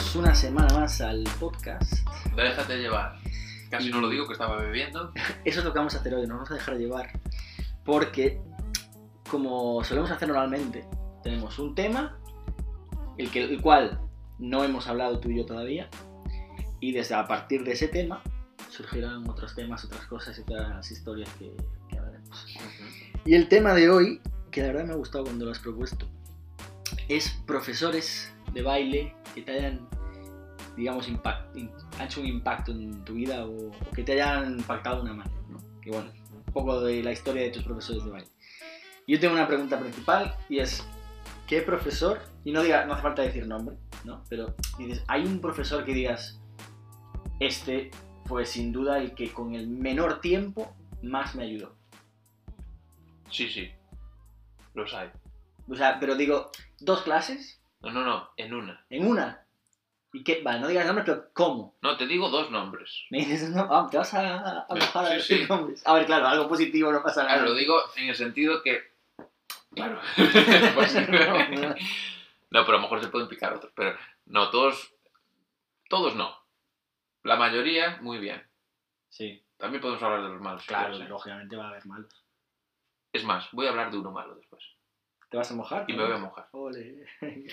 Bienvenidos una semana más al podcast. Déjate llevar. Casi no lo digo que estaba bebiendo. Eso es lo que vamos a hacer hoy, nos vamos a dejar llevar. Porque, como solemos hacer normalmente, tenemos un tema, el, que, el cual no hemos hablado tú y yo todavía, y desde a partir de ese tema surgirán otros temas, otras cosas y otras historias que, que hablaremos. Y el tema de hoy, que la verdad me ha gustado cuando lo has propuesto, es profesores de baile que te hayan, digamos, impact, han hecho un impacto en tu vida o, o que te hayan impactado de una manera, ¿no? Que bueno, un poco de la historia de tus profesores de baile. Yo tengo una pregunta principal y es, ¿qué profesor, y no, diga, no hace falta decir nombre, ¿no? Pero dices, hay un profesor que digas, este fue sin duda el que con el menor tiempo más me ayudó. Sí, sí. Los hay. O sea, pero digo, dos clases No, no, no. En una. en una. ¿Y qué? Vale, no digas nombres, pero ¿cómo? No, te digo dos nombres. Me dices, no, ah, te vas a, a mojar a decir sí. nombres. A ver, claro, algo positivo no pasa nada. Claro, lo digo en el sentido que. Claro. Pues- No, no. no, pero a lo mejor se pueden picar otros. Pero no, todos. Todos no. La mayoría, muy bien. Sí, También podemos hablar de los malos. si claro, quieres, ¿eh? lógicamente va a haber malos. Es más, voy a hablar de uno malo después. ¿Te vas a mojar? Y me voy a mojar. Ole.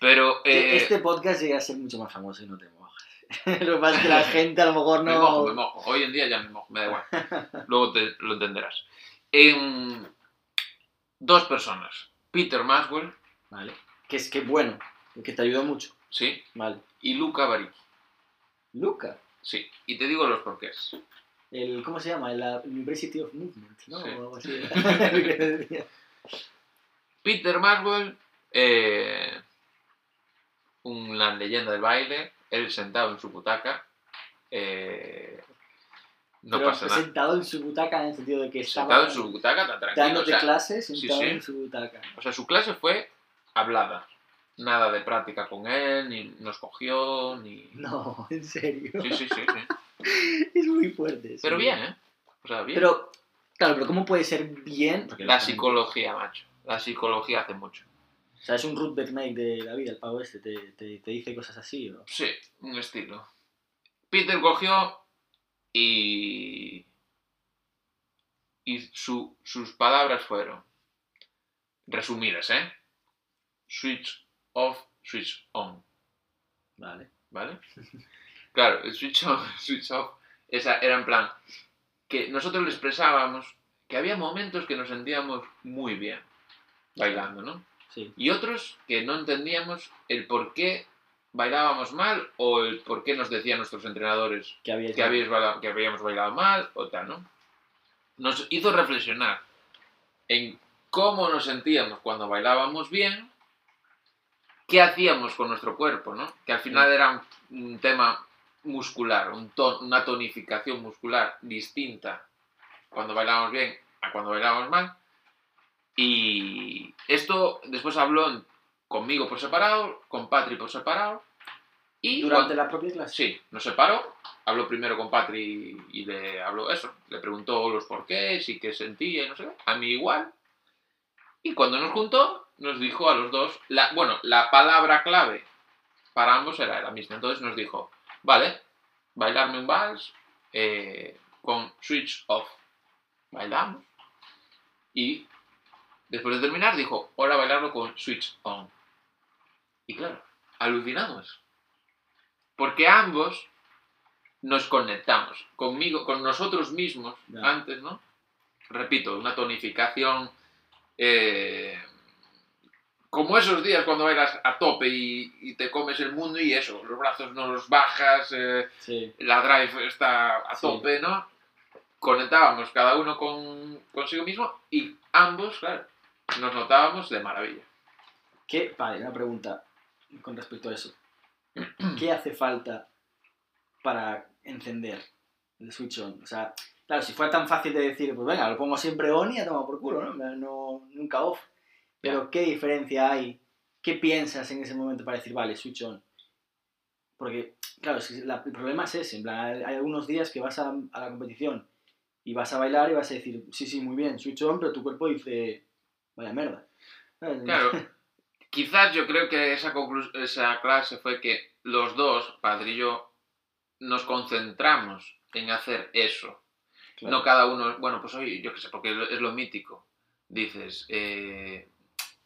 Pero. Que eh, Este podcast llega a ser mucho más famoso y no te mojas. lo que pasa es que la gente a lo mejor no... Me mojo, me mojo. Hoy en día ya me mojo, me da igual. Luego te lo entenderás. Em, dos personas. Peter Maxwell, Vale. Que es que bueno, que te ayudó mucho. sí, Vale. y Luca Baricchi, Luca. sí. Y te digo los porqués. El, ¿Cómo se llama? La University of Movement, ¿no? Sí. O algo así. Peter Maxwell, eh, una leyenda del baile, él sentado en su butaca, eh, no Pero pasa nada. sentado en su butaca en el sentido de que estaba Sentado en su butaca, tan tranquilo. O dándote sea, clases sentado sí. en su butaca. o sea, su clase fue hablada. Nada de práctica con él, ni nos cogió, ni... No, en serio. Sí, sí, sí, sí. Es muy fuerte. sí. Pero bien, ¿eh? O sea, bien. Pero, claro, pero ¿cómo puede ser bien? Porque la psicología, macho. La psicología hace mucho. O sea, es un root Mike de la vida, el pavo este. Te, te, te dice cosas así, ¿o? Sí, un estilo. Peter cogió y. Y su- sus palabras fueron. Resumidas, ¿eh? Switch off, switch on. Vale. ¿Vale? Claro, el switch on, switch off. Esa era en plan. Que nosotros le expresábamos que había momentos que nos sentíamos muy bien bailando, ¿no? Sí. y otros que no entendíamos el por qué bailábamos mal o el por qué nos decían nuestros entrenadores Que que, habíais bailado- que habíamos bailado mal o tal, ¿no? Nos hizo reflexionar en cómo nos sentíamos cuando bailábamos bien, qué hacíamos con nuestro cuerpo, ¿no? Que al final era un, un tema muscular, un ton- una tonificación muscular distinta cuando bailábamos bien a cuando bailábamos mal. Y esto después habló conmigo por separado, con Patri por separado. Y Durante cuando- la propia clase. Sí, nos separó. Habló primero con Patri y le habló eso. Le preguntó los porqués y qué sentía y no sé qué. A mí igual. Y cuando nos juntó, nos dijo a los dos. La, bueno, la palabra clave para ambos era la misma. Entonces nos dijo: Vale, bailarme un vals eh, con switch off. Bailamos. Y después de terminar, dijo: Ahora bailarlo con switch on. Y claro, alucinamos. Porque ambos nos conectamos conmigo, con nosotros mismos antes, ¿no? Repito, una tonificación eh, como esos días cuando bailas a tope y, y te comes el mundo y eso, los brazos no los bajas, eh, Sí. la drive está a Sí. tope, ¿no? Conectábamos cada uno con consigo mismo y ambos, claro, nos notábamos de maravilla. ¿Qué? Vale, una pregunta con respecto a eso. ¿Qué hace falta para encender el switch on? O sea, claro, si fuera tan fácil de decir, pues venga, lo pongo siempre on y a tomar por culo, ¿no? no nunca off. Pero ¿qué diferencia hay? ¿Qué piensas en ese momento para decir, vale, switch on? Porque, claro, si la- el problema es ese. En plan, hay hay algunos días que vas a, a la competición y vas a bailar y vas a decir, sí, sí, muy bien, switch on, pero tu cuerpo dice, vaya mierda. Claro, quizás yo creo que esa, esa clase fue que los dos, padre y yo, nos concentramos en hacer eso. Claro. No cada uno, bueno, pues hoy, yo qué sé, porque es lo mítico. Dices, eh,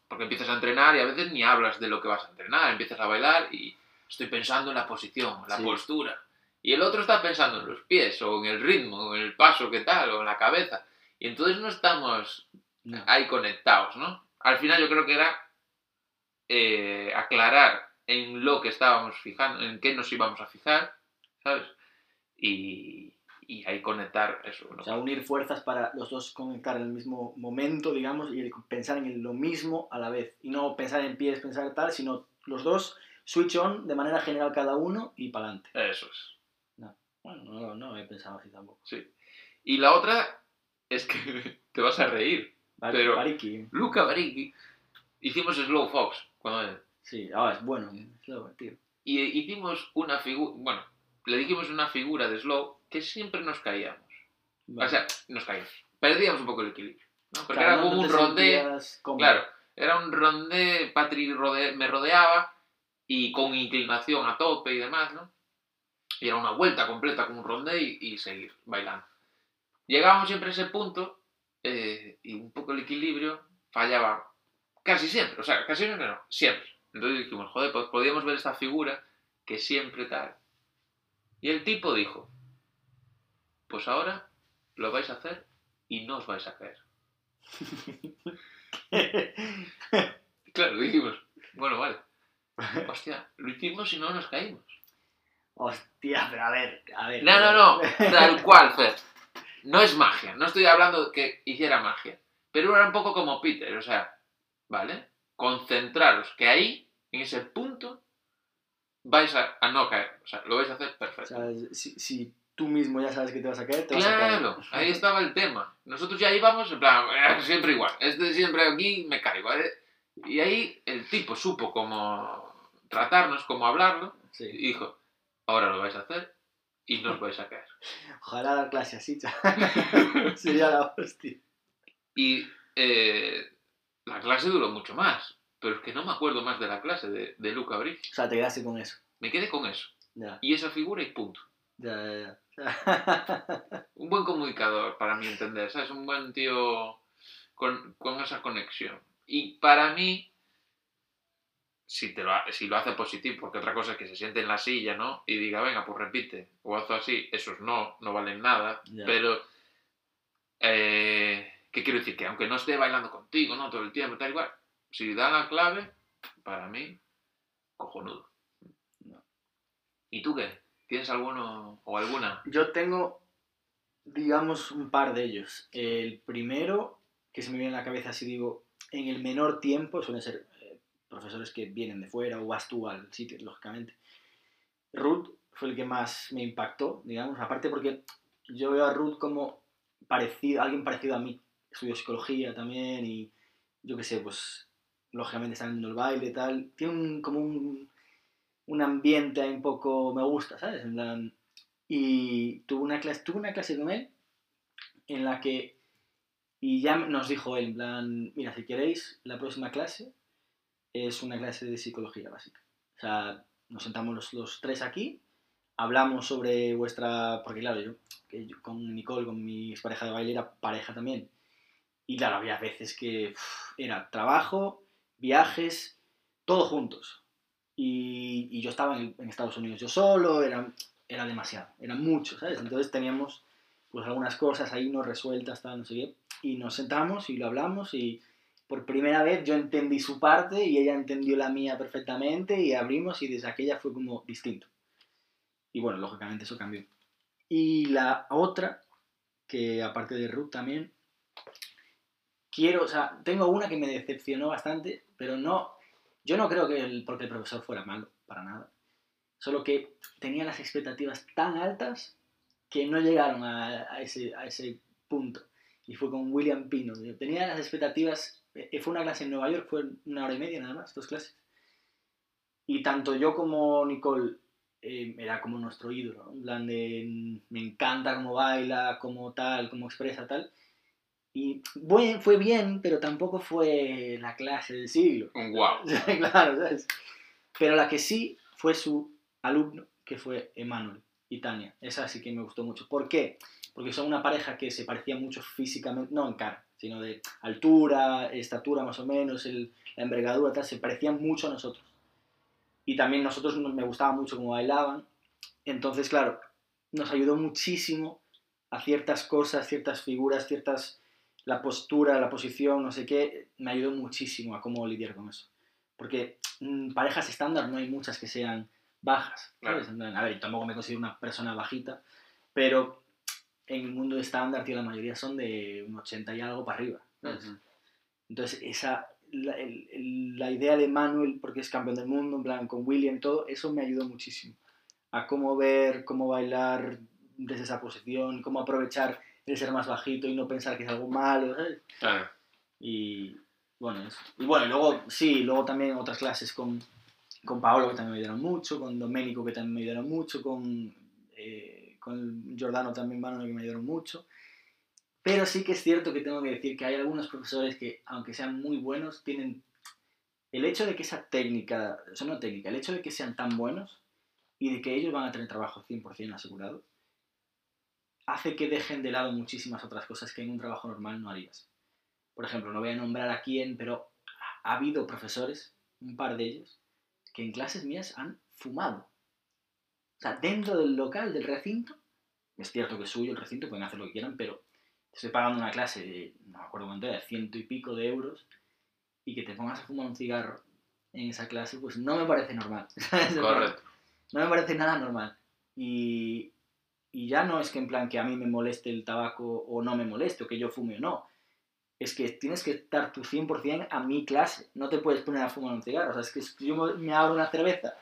porque empiezas a entrenar y a veces ni hablas de lo que vas a entrenar, empiezas a bailar y estoy pensando en la posición, la Sí. postura. Y el otro está pensando en los pies, o en el ritmo, o en el paso que tal, o en la cabeza. Y entonces no estamos. Ahí conectados, ¿no? Al final yo creo que era eh, aclarar en lo que estábamos fijando, en qué nos íbamos a fijar, ¿sabes? Y, y ahí conectar eso, ¿no? O sea, unir fuerzas para los dos conectar en el mismo momento, digamos, y pensar en lo mismo a la vez. Y no pensar en pies, pensar tal, sino los dos switch on de manera general cada uno y para adelante. Eso es. Bueno, no, no he pensado así tampoco. Sí. Y la otra es que te vas a reír. Vale, Pero- Pariki. Luca Baricchi, hicimos Slow Fox cuando Sí, ah, es bueno. es lo- tío. y hicimos una figura, bueno, le dijimos una figura de Slow que siempre nos caíamos. Vale. O sea, nos caíamos. Perdíamos un poco el equilibrio. ¿no? Porque Claro, era no como te un rondé. Claro, era un rondé, Patrick rode- me rodeaba y con inclinación a tope y demás, ¿no? Y era una vuelta completa con un rondé y, y seguir bailando. Llegábamos siempre a ese punto eh, y un poco el equilibrio fallaba casi siempre, o sea, casi siempre no, siempre. Entonces dijimos, joder, pues podíamos ver esta figura que siempre tal. Y el tipo dijo, pues ahora lo vais a hacer y no os vais a caer. Claro, dijimos, bueno, vale. Hostia, lo hicimos y no nos caímos. Hostia, pero a ver, a ver. No, no, no, tal cual, Fer. No es magia, no estoy hablando que hiciera magia. Pero era un poco como Peter, o sea, ¿vale? Concentraros, que ahí, en ese punto, vais a, a no caer. O sea, lo vais a hacer O perfecto. sea, si, si tú mismo ya sabes que te vas a caer, te vas a caer. Claro, ahí estaba el tema. Nosotros ya íbamos, en plan, eh, siempre igual. Este siempre aquí me caigo, ¿vale? Y ahí el tipo supo cómo tratarnos, cómo hablarlo, y Sí. dijo, ahora lo vais a hacer y no os vais a caer. Ojalá dar clase así, chaval. Sería la hostia. Y eh, la clase duró mucho más, pero es que no me acuerdo más de la clase de, de Luca Brici. O sea, te quedaste con eso. Me quedé con eso. Ya, Y esa figura y punto. ya, ya. ya. Un buen comunicador, para mi entender, ¿sabes? Un buen tío con, con esa conexión. Y para mí, si, te lo, ha- si lo hace positivo, porque otra cosa es que se siente en la silla, ¿no? Y diga, venga, pues repite, o hazlo así, esos no, no valen nada. Pero, eh, ¿qué quiero decir? Que aunque no esté bailando contigo, ¿no? Todo el tiempo, tal igual, si da la clave, para mí, cojonudo. No. ¿Y tú qué? ¿Tienes alguno o alguna? Yo tengo, digamos, un par de ellos. El primero, que se me viene a la cabeza así digo, en el menor tiempo, suelen ser profesores que vienen de fuera o vas tú al sitio, lógicamente. Ruth fue el que más me impactó, digamos, aparte porque yo veo a Ruth como parecido, alguien parecido a mí. Estudio psicología también y yo qué sé, pues lógicamente está en el baile y tal. Tiene un, como un, un ambiente un poco, me gusta, ¿sabes? En y tuve una clase, tuve una clase con él en la que, y ya nos dijo él, en plan, mira, si queréis, la próxima clase es una clase de psicología básica. O sea, nos sentamos los, los tres aquí, hablamos sobre vuestra, porque claro, yo, con Nicole, con mi pareja de baile, era pareja también. Y claro, había veces que era trabajo, viajes, todo juntos. Y, y yo estaba en, en Estados Unidos yo solo, era, era demasiado, era mucho, ¿sabes? Entonces teníamos pues algunas cosas ahí no resueltas, tal, no sé qué. Y nos sentamos y lo hablamos y por primera vez yo entendí su parte y ella entendió la mía perfectamente y abrimos y desde aquella fue como distinto. Y bueno, lógicamente eso cambió. Y la otra, que aparte de Ruth también, quiero, o sea, tengo una que me decepcionó bastante, pero no, yo no creo que el, porque profesor fuera malo, para nada. Solo que tenía las expectativas tan altas que no llegaron a, ese, a ese punto. Y fue con William Pino. Tenía las expectativas, fue una clase en Nueva York, fue una hora y media nada más, dos clases. Y tanto yo como Nicole eh, era como nuestro ídolo, ¿no? en plan de me encanta cómo baila, cómo tal, cómo expresa tal. Y buen, fue bien, pero tampoco fue la clase del siglo. Un guau. claro, ¿sabes? Pero la que sí fue su alumno, que fue Emanuel y Tania. Esa sí que me gustó mucho. ¿Por qué? Porque son una pareja que se parecía mucho físicamente, no en cara, sino de altura, estatura más o menos, el, la envergadura, tal, se parecían mucho a nosotros. Y también nosotros nos- me gustaba mucho cómo bailaban. Entonces, claro, nos ayudó muchísimo a ciertas cosas, ciertas figuras, ciertas la postura, la posición, no sé qué, me ayudó muchísimo a cómo lidiar con eso. Porque mm, parejas estándar no hay muchas que sean bajas. ¿sabes? Plan, A ver, tampoco me considero una persona bajita, pero en el mundo estándar, tío, la mayoría son de un 80 y algo para arriba. ¿sabes? Ujú. Entonces, esa, la, el- la idea de Manuel, porque es campeón del mundo, en plan, con William y todo, eso me ayudó muchísimo. A cómo ver, cómo bailar desde esa posición, cómo aprovechar el ser más bajito y no pensar que es algo malo, ¿sabes? Claro. Y bueno, eso. Y bueno, y luego, sí, luego también otras clases con, con Paolo que también me ayudaron mucho, con Domenico que también me ayudaron mucho, con, eh, con Giordano también Manuel que me ayudaron mucho. Pero sí que es cierto que tengo que decir que hay algunos profesores que, aunque sean muy buenos, tienen el hecho de que esa técnica, o sea, no técnica, el hecho de que sean tan buenos y de que ellos van a tener trabajo 100% asegurado, hace que dejen de lado muchísimas otras cosas que en un trabajo normal no harías. Por ejemplo, no voy a nombrar a quién, pero ha habido profesores, un par de ellos, que en clases mías han fumado. O sea, dentro del local, del recinto, es cierto que es suyo el recinto, pueden hacer lo que quieran, pero estoy pagando una clase de, no me acuerdo cuánto era, de ciento y pico de euros, y que te pongas a fumar un cigarro en esa clase, pues no me parece normal. Correcto. No me parece nada normal. Y, y ya no es que en plan que a mí me moleste el tabaco o no me moleste, o que yo fume o no. Es que tienes que estar tu 100% a mi clase. No te puedes poner a fumar un cigarro. O sea, es que si yo me abro una cerveza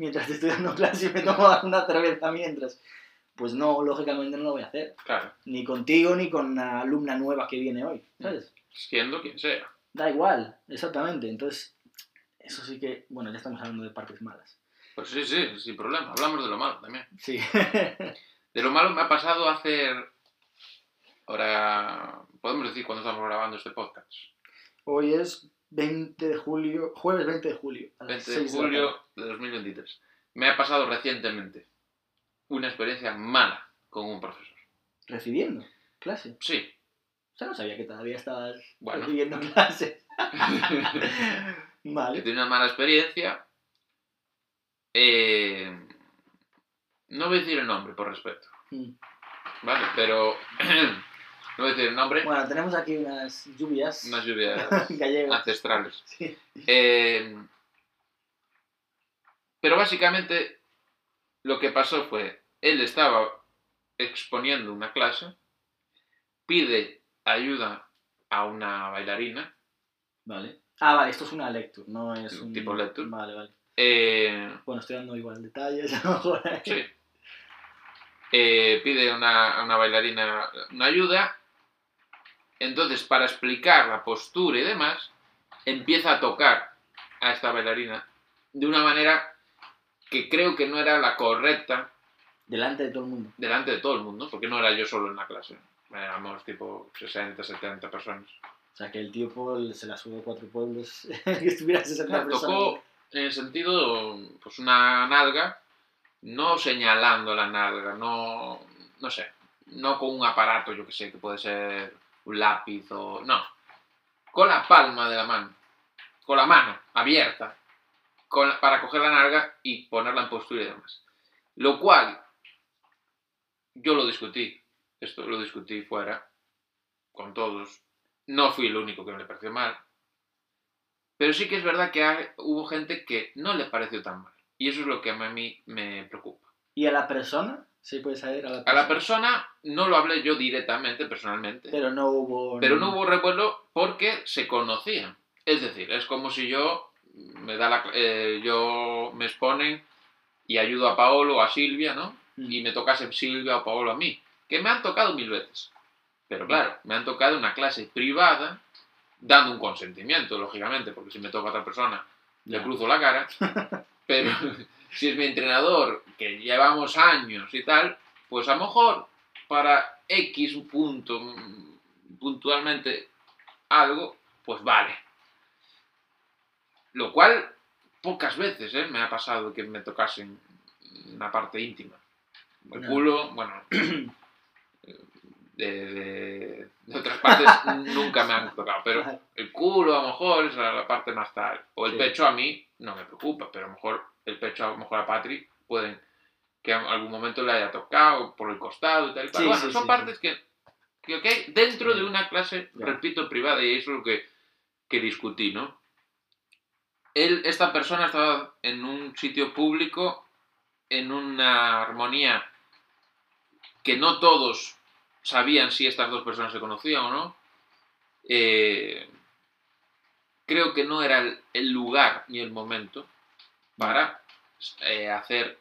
mientras te estoy dando clase y me tomo una cerveza mientras, pues no, lógicamente no lo voy a hacer. Claro. Ni contigo ni con la alumna nueva que viene hoy. ¿Sabes? Siendo quien sea. Da igual, exactamente. Entonces, eso sí que, bueno, ya estamos hablando de partes malas. Pues sí, sí, sin problema. Hablamos de lo malo también. Sí. De lo malo me ha pasado hacer. Ahora. Podemos decir cuando estamos grabando este podcast. Hoy es 20 de julio, jueves 20 de julio. a las 20 de 6 la julio de 2023. Me ha pasado recientemente una experiencia mala con un profesor. Recibiendo clase. Sí. O sea, no sabía que todavía estabas Bueno. recibiendo clases. He vale. tenido una mala experiencia. Eh, no voy a decir el nombre por respeto, Mm. ¿vale? Pero no voy a decir el nombre. Bueno, tenemos aquí unas lluvias Unas lluvias gallegas. ancestrales. Sí. Eh, pero básicamente lo que pasó fue, él estaba exponiendo una clase, pide ayuda a una bailarina, Vale. Ah, vale, esto es una lecture, no es un... Tipo lecture. Vale, vale. eh, Bueno, estoy dando igual detalles a lo mejor. Sí. Eh, pide una, a una bailarina una ayuda. Entonces, para explicar la postura y demás, empieza a tocar a esta bailarina de una manera que creo que no era la correcta Delante de todo el mundo. delante de todo el mundo, porque no era yo solo en la clase. Éramos tipo 60, 70 personas. O sea, que el tío Paul se la sube cuatro pueblos que estuviera 60 Claro, personas. tocó en el sentido, pues una nalga, no señalando la nalga, no, no sé, no con un aparato, yo que sé, que puede ser un lápiz o... No, con la palma de la mano, con la mano abierta, para coger la nalga y ponerla en postura y demás. Lo cual, yo lo discutí, esto lo discutí fuera, con todos, no fui el único que me le pareció mal, pero sí que es verdad que hubo gente que no le pareció tan mal. Y eso es lo que a mí me preocupa. ¿Y a la persona? Sí, puede saber. A la A persona. la persona no lo hablé yo directamente, personalmente. Pero no hubo. Pero no hubo revuelo porque se conocían. Es decir, es como si yo me da la, eh, yo me exponen y ayudo a Paolo o a Silvia, ¿no? Mm. Y me tocase Silvia o Paolo a mí. Que me han tocado mil veces. Pero claro, me han tocado una clase privada, dando un consentimiento, lógicamente, porque si me toca a otra persona, le cruzo la cara. Pero si es mi entrenador, que llevamos años y tal, pues a lo mejor para X punto puntualmente algo, pues vale. Lo cual pocas veces ¿eh? me ha pasado que me tocasen una parte íntima. El No. culo, bueno, de, de- de otras partes nunca me han tocado, pero el culo a lo mejor es la parte más tal. O el Sí. pecho a mí no me preocupa, pero a lo mejor el pecho a lo mejor a Patri pueden que en algún momento le haya tocado por el costado y tal. y cual. Sí, bueno, sí, son sí, partes que, que, ok, dentro de una clase, repito, privada, y eso es lo que, que discutí, ¿no? Él, esta persona estaba en un sitio público, en una armonía que no todos sabían si estas dos personas se conocían o no. Eh, creo que no era el, el lugar ni el momento para eh, hacer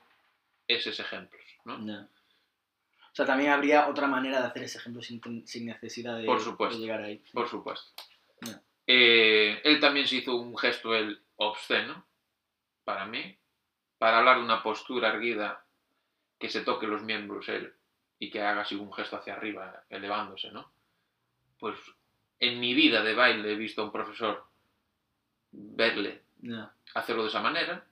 esos ejemplos, ¿no? Ya. O sea, también habría otra manera de hacer ese ejemplo sin, sin necesidad de, Por supuesto. de llegar ahí. Por supuesto. Eh, él también se hizo un gesto él obsceno, para mí, para hablar de una postura erguida, que se toque los miembros él y que haga así un gesto hacia arriba, elevándose, ¿no? Pues en mi vida de baile he visto a un profesor verle hacerlo de esa manera.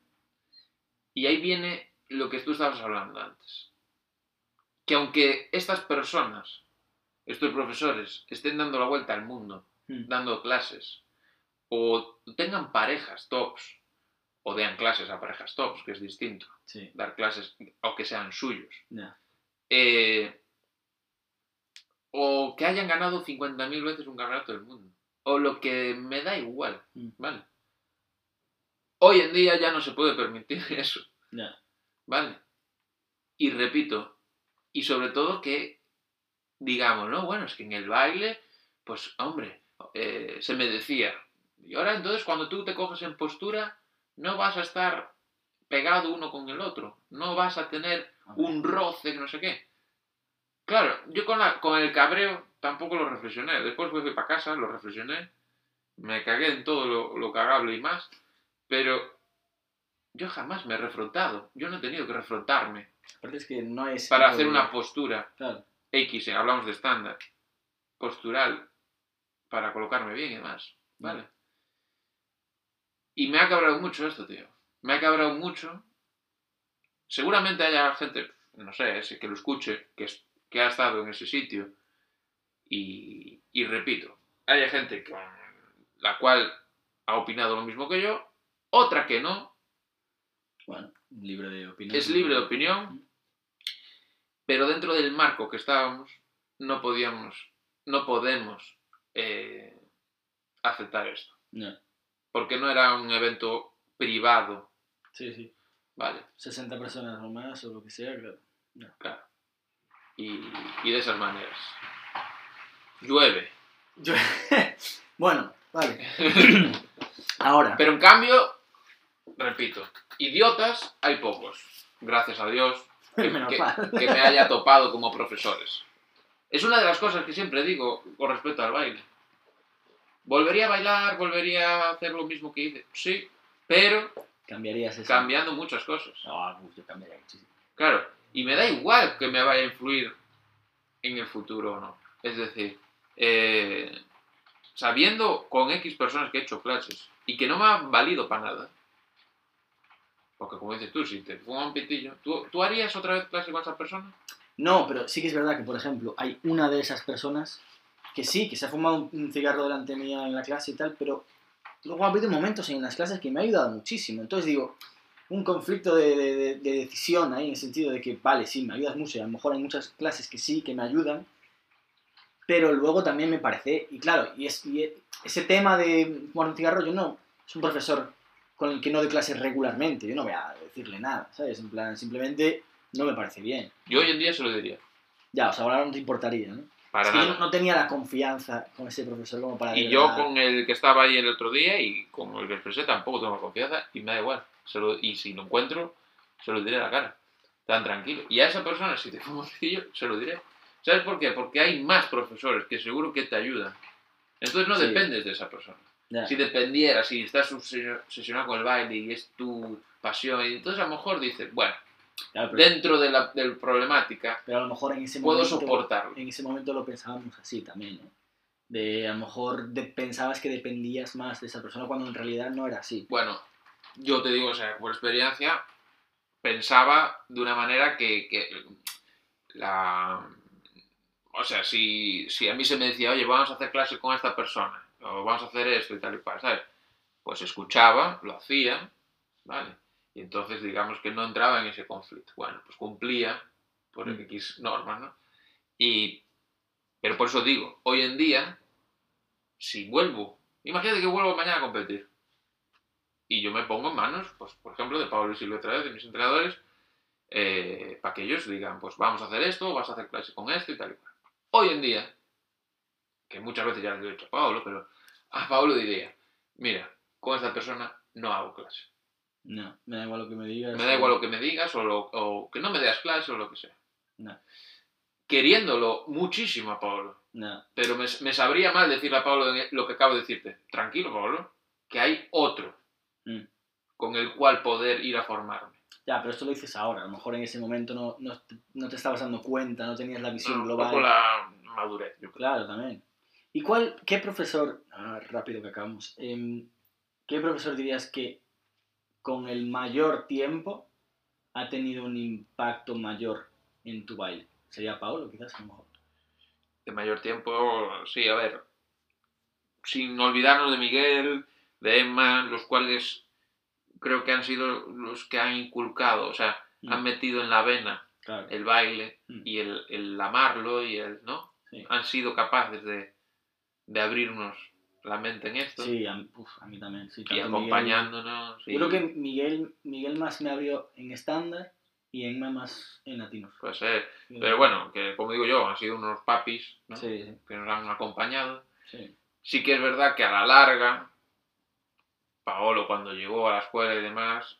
Y ahí viene lo que tú estabas hablando antes. Que aunque estas personas, estos profesores, estén dando la vuelta al mundo, Mm. dando clases, o tengan parejas tops, o den clases a parejas tops, que es distinto, Sí. dar clases, aunque sean suyos, eh, o que hayan ganado 50.000 veces un campeonato del mundo, o lo que me da igual, Mm. ¿vale? Hoy en día ya no se puede permitir eso. ¿vale? Y repito, y sobre todo que digamos, ¿no? Bueno, es que en el baile, pues hombre, eh, se me decía, y ahora entonces cuando tú te coges en postura, no vas a estar pegado uno con el otro, no vas a tener un roce, no sé qué. Claro, yo con, la, con el cabreo tampoco lo reflexioné. Después fui para casa, lo reflexioné. Me cagué en todo lo, lo cagable y más. Pero yo jamás me he refrontado. Yo no he tenido que refrontarme Aparte es que no es... para hacer una postura Claro. X, eh, hablamos de estándar, postural, para colocarme bien y demás. ¿Vale? Y me ha cabrado mucho esto, tío. Me ha cabrado mucho. Seguramente haya gente, no sé, ese que lo escuche, que, es- que ha estado en ese sitio. Y, y repito, hay gente con la cual ha opinado lo mismo que yo, otra que no, Bueno, libre de opinión. es libre de opinión, pero dentro del marco que estábamos, no podíamos, no podemos eh, aceptar esto. Ya. Porque no era un evento privado, Sí, sí. ¿vale? 60 personas o más o lo que sea, claro. Claro. Y, y de esas maneras. Llueve. Yo- bueno, vale. Ahora. Pero en cambio, repito, idiotas hay pocos. Gracias a Dios que, me haya topado como profesores. Es una de las cosas que siempre digo con respecto al baile. ¿Volvería a bailar? ¿Volvería a hacer lo mismo que hice? Sí, pero Cambiarías eso. cambiando muchas cosas. Ah, yo cambiaría muchísimo. Claro, y me da igual que me vaya a influir en el futuro o no. Es decir, eh, sabiendo con X personas que he hecho clases y que no me han valido para nada. Porque como dices tú, si te fuma un pitillo, ¿tú, ¿tú harías otra vez clase con esa persona? No, pero sí que es verdad que, por ejemplo, hay una de esas personas que sí, que se ha fumado un- cigarro delante mía en la clase y tal, pero luego ha habido momentos en las clases que me ha ayudado muchísimo. Entonces digo, un conflicto de, de- de- de decisión ahí, en el sentido de que, vale, sí, me ayudas mucho, y a lo mejor hay muchas clases que sí, que me ayudan, pero luego también me parece, y claro, y, y ese tema de fumar un cigarro, yo no, es un profesor con el que no doy clases regularmente, yo no voy a decirle nada, ¿sabes? En plan, simplemente no me parece bien. Yo hoy en día se lo diría. Ya, o sea, ahora no te importaría, ¿no? Para Es que yo nada. no tenía la confianza con ese profesor como para... Y de yo con el que estaba ahí el otro día y con el que expresé tampoco tengo confianza y me da igual. Se lo- y si lo encuentro, se lo diré a la cara. Tan tranquilo. Y a esa persona, si te fumo cigarrillo, se lo diré. ¿Sabes por qué? Porque hay más profesores que seguro que te ayudan. Entonces no Sí. dependes de esa persona. Ya. Si dependiera, si estás obsesio- obsesionado con el baile y es tu pasión, entonces a lo mejor dices, bueno, Claro, dentro de la del problemática, pero a lo mejor en ese puedo momento... soportarlo. En ese momento lo pensábamos así también, ¿no? De a lo mejor de- pensabas que dependías más de esa persona cuando en realidad no era así. Bueno, yo te digo, o sea, por experiencia, pensaba de una manera que, que la... O sea, si, si a mí se me decía, oye, vamos a hacer clase con esta persona, o vamos a hacer esto y tal y cual, ¿sabes? Pues escuchaba, lo hacía, ¿vale? Y entonces, digamos que no entraba en ese conflicto. Bueno, pues cumplía por Mm. X normas, ¿no? Y... Pero por eso digo, hoy en día, si vuelvo, imagínate que vuelvo mañana a competir, y yo me pongo en manos, pues, por ejemplo, de Pablo y Silvia otra vez, de mis entrenadores, eh, para que ellos digan, pues vamos a hacer esto, vas a hacer clase con esto y tal y cual. Hoy en día, que muchas veces ya le he dicho a Pablo, pero a Pablo diría, mira, con esta persona no hago clase. No, me da igual lo que me digas. Me da igual lo que me digas o, lo- o que no me das clase o lo que sea. No, Queriéndolo muchísimo a Pablo, no. pero me, me sabría mal decirle a Pablo lo que acabo de decirte. Tranquilo, Pablo, que hay otro Mm. con el cual poder ir a formarme. Ya, pero esto lo dices ahora. A lo mejor en ese momento no, no, no te estabas dando cuenta, no tenías la visión No, un global. poco la madurez, yo creo. Claro, también. ¿Y cuál, qué profesor, ah, rápido que acabamos, em, qué profesor dirías que con el mayor tiempo ha tenido un impacto mayor en tu baile? Sería Paulo, quizás, a lo mejor. de mayor tiempo, sí, a ver, sin olvidarnos de Miguel, de Emma, los cuales creo que han sido los que han inculcado, o sea, Mm. han metido en la vena Claro. el baile Mm. y el, el amarlo y el, ¿no? Sí. Han sido capaces de, de abrirnos la mente en esto Sí, a, mí- uf, a mí también. Sí, y tanto Miguel- acompañándonos. Yo y- creo que Miguel, Miguel más me abrió en estándar y Emma más en latinos. Puede ser, pero bueno, que como digo yo, han sido unos papis, ¿no? Sí, sí, Que nos han acompañado. sí. Sí que es verdad que a la larga, Paolo cuando llegó a la escuela y demás,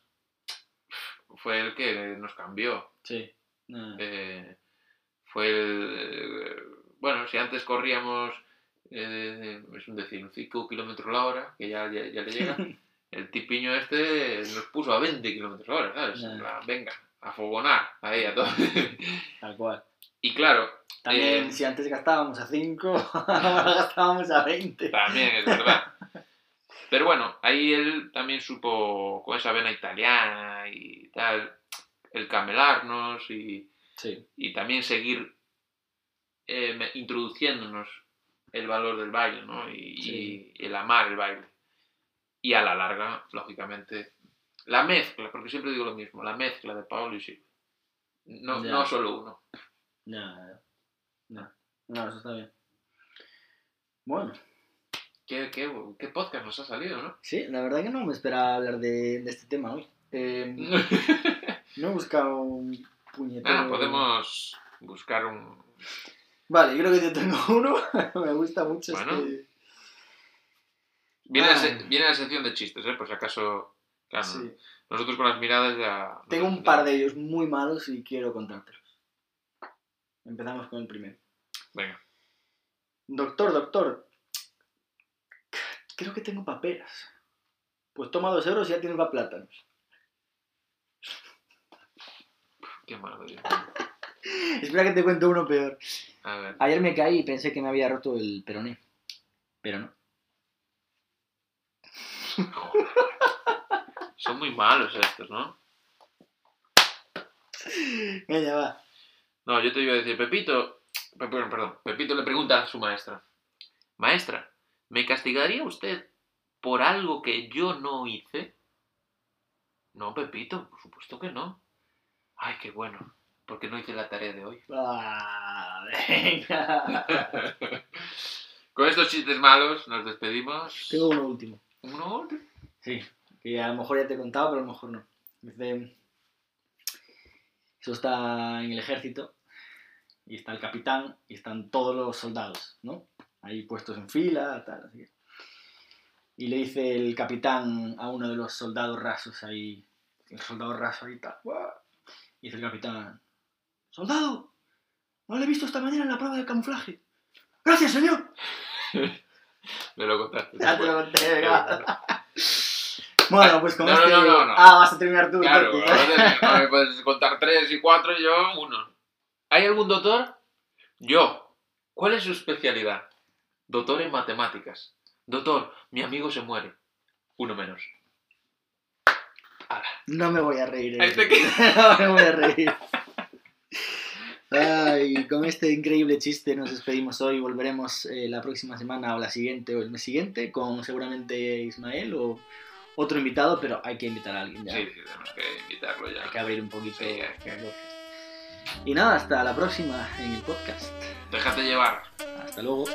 fue el que nos cambió. sí. Eh, fue el... Bueno, si antes corríamos, eh, es un decir, 5 kilómetros la hora, que ya, ya, ya le llega, el tipiño este nos puso a 20 kilómetros la hora, ¿sabes? Venga, a fogonar, ahí a todo. tal cual. y claro, También, Eh, si antes gastábamos a 5, ahora gastábamos a 20. También, es verdad. Pero bueno, ahí él también supo, con esa vena italiana y tal, el camelarnos y, Sí, y también seguir eh, introduciéndonos el valor del baile, ¿no? Y, Sí. y el amar el baile. Y a la larga, lógicamente, la mezcla, porque siempre digo lo mismo, la mezcla de Pablo y Silvia. No, Ya. no solo uno. ya. No, no, eso está bien. Bueno, ¿Qué, qué, qué podcast nos ha salido, ¿no? sí, la verdad que no me esperaba hablar de, de este tema hoy. Eh, no he buscado un puñetero... Ah, podemos buscar un, Vale, creo que yo tengo uno. me gusta mucho Bueno. este... Viene, Ah. la se- viene la sección de chistes, ¿eh? Por si acaso. Claro, Sí. nosotros con las miradas ya. Tengo un par de ellos muy malos y quiero contártelos. Empezamos con el primero. Venga. Doctor, doctor. Creo que tengo paperas. Pues toma dos euros y ya tienes para plátanos. Qué malo. Espera que te cuento uno peor. A ver. Ayer me caí y pensé que me había roto el peroné. Pero no. Son muy malos estos, ¿no? Venga, va. No, yo te iba a decir, Pepito. Pe- Perdón, perdón. Pepito le pregunta a su maestra: Maestra, ¿me castigaría usted por algo que yo no hice? No, Pepito, por supuesto que no. Ay, qué bueno, porque no hice la tarea de hoy. Ah, venga. Con estos chistes malos nos despedimos. Tengo uno último. Uno. Sí, que a lo mejor ya te he contado, pero a lo mejor no. Dice, eso está en el ejército y está el capitán y están todos los soldados, ¿no? Ahí puestos en fila, tal, así. que- Y le dice el capitán a uno de los soldados rasos ahí, el soldado raso ahí, tal, y dice el capitán, ¡Soldado! No le he visto esta mañana en la prueba de camuflaje. ¡Gracias, señor! Me lo contaste. Ya te lo conté, venga. Bueno, pues con No, este... no, no, no. Ah, vas a terminar tú. Claro, no me puedes contar tres y cuatro y yo uno. ¿Hay algún doctor? Yo. ¿Cuál es su especialidad? Doctor en matemáticas. Doctor, mi amigo se muere. Uno menos. No me voy a reír. Eh. te queda. no me voy a reír. Ay, con este increíble chiste nos despedimos hoy. Volveremos eh, la próxima semana o la siguiente o el mes siguiente con seguramente Ismael o otro invitado, pero hay que invitar a alguien ya. Sí, sí, tenemos que invitarlo ya. Hay que abrir un poquito. Sí, que-. Y nada, hasta la próxima en el podcast. Déjate llevar. Hasta luego.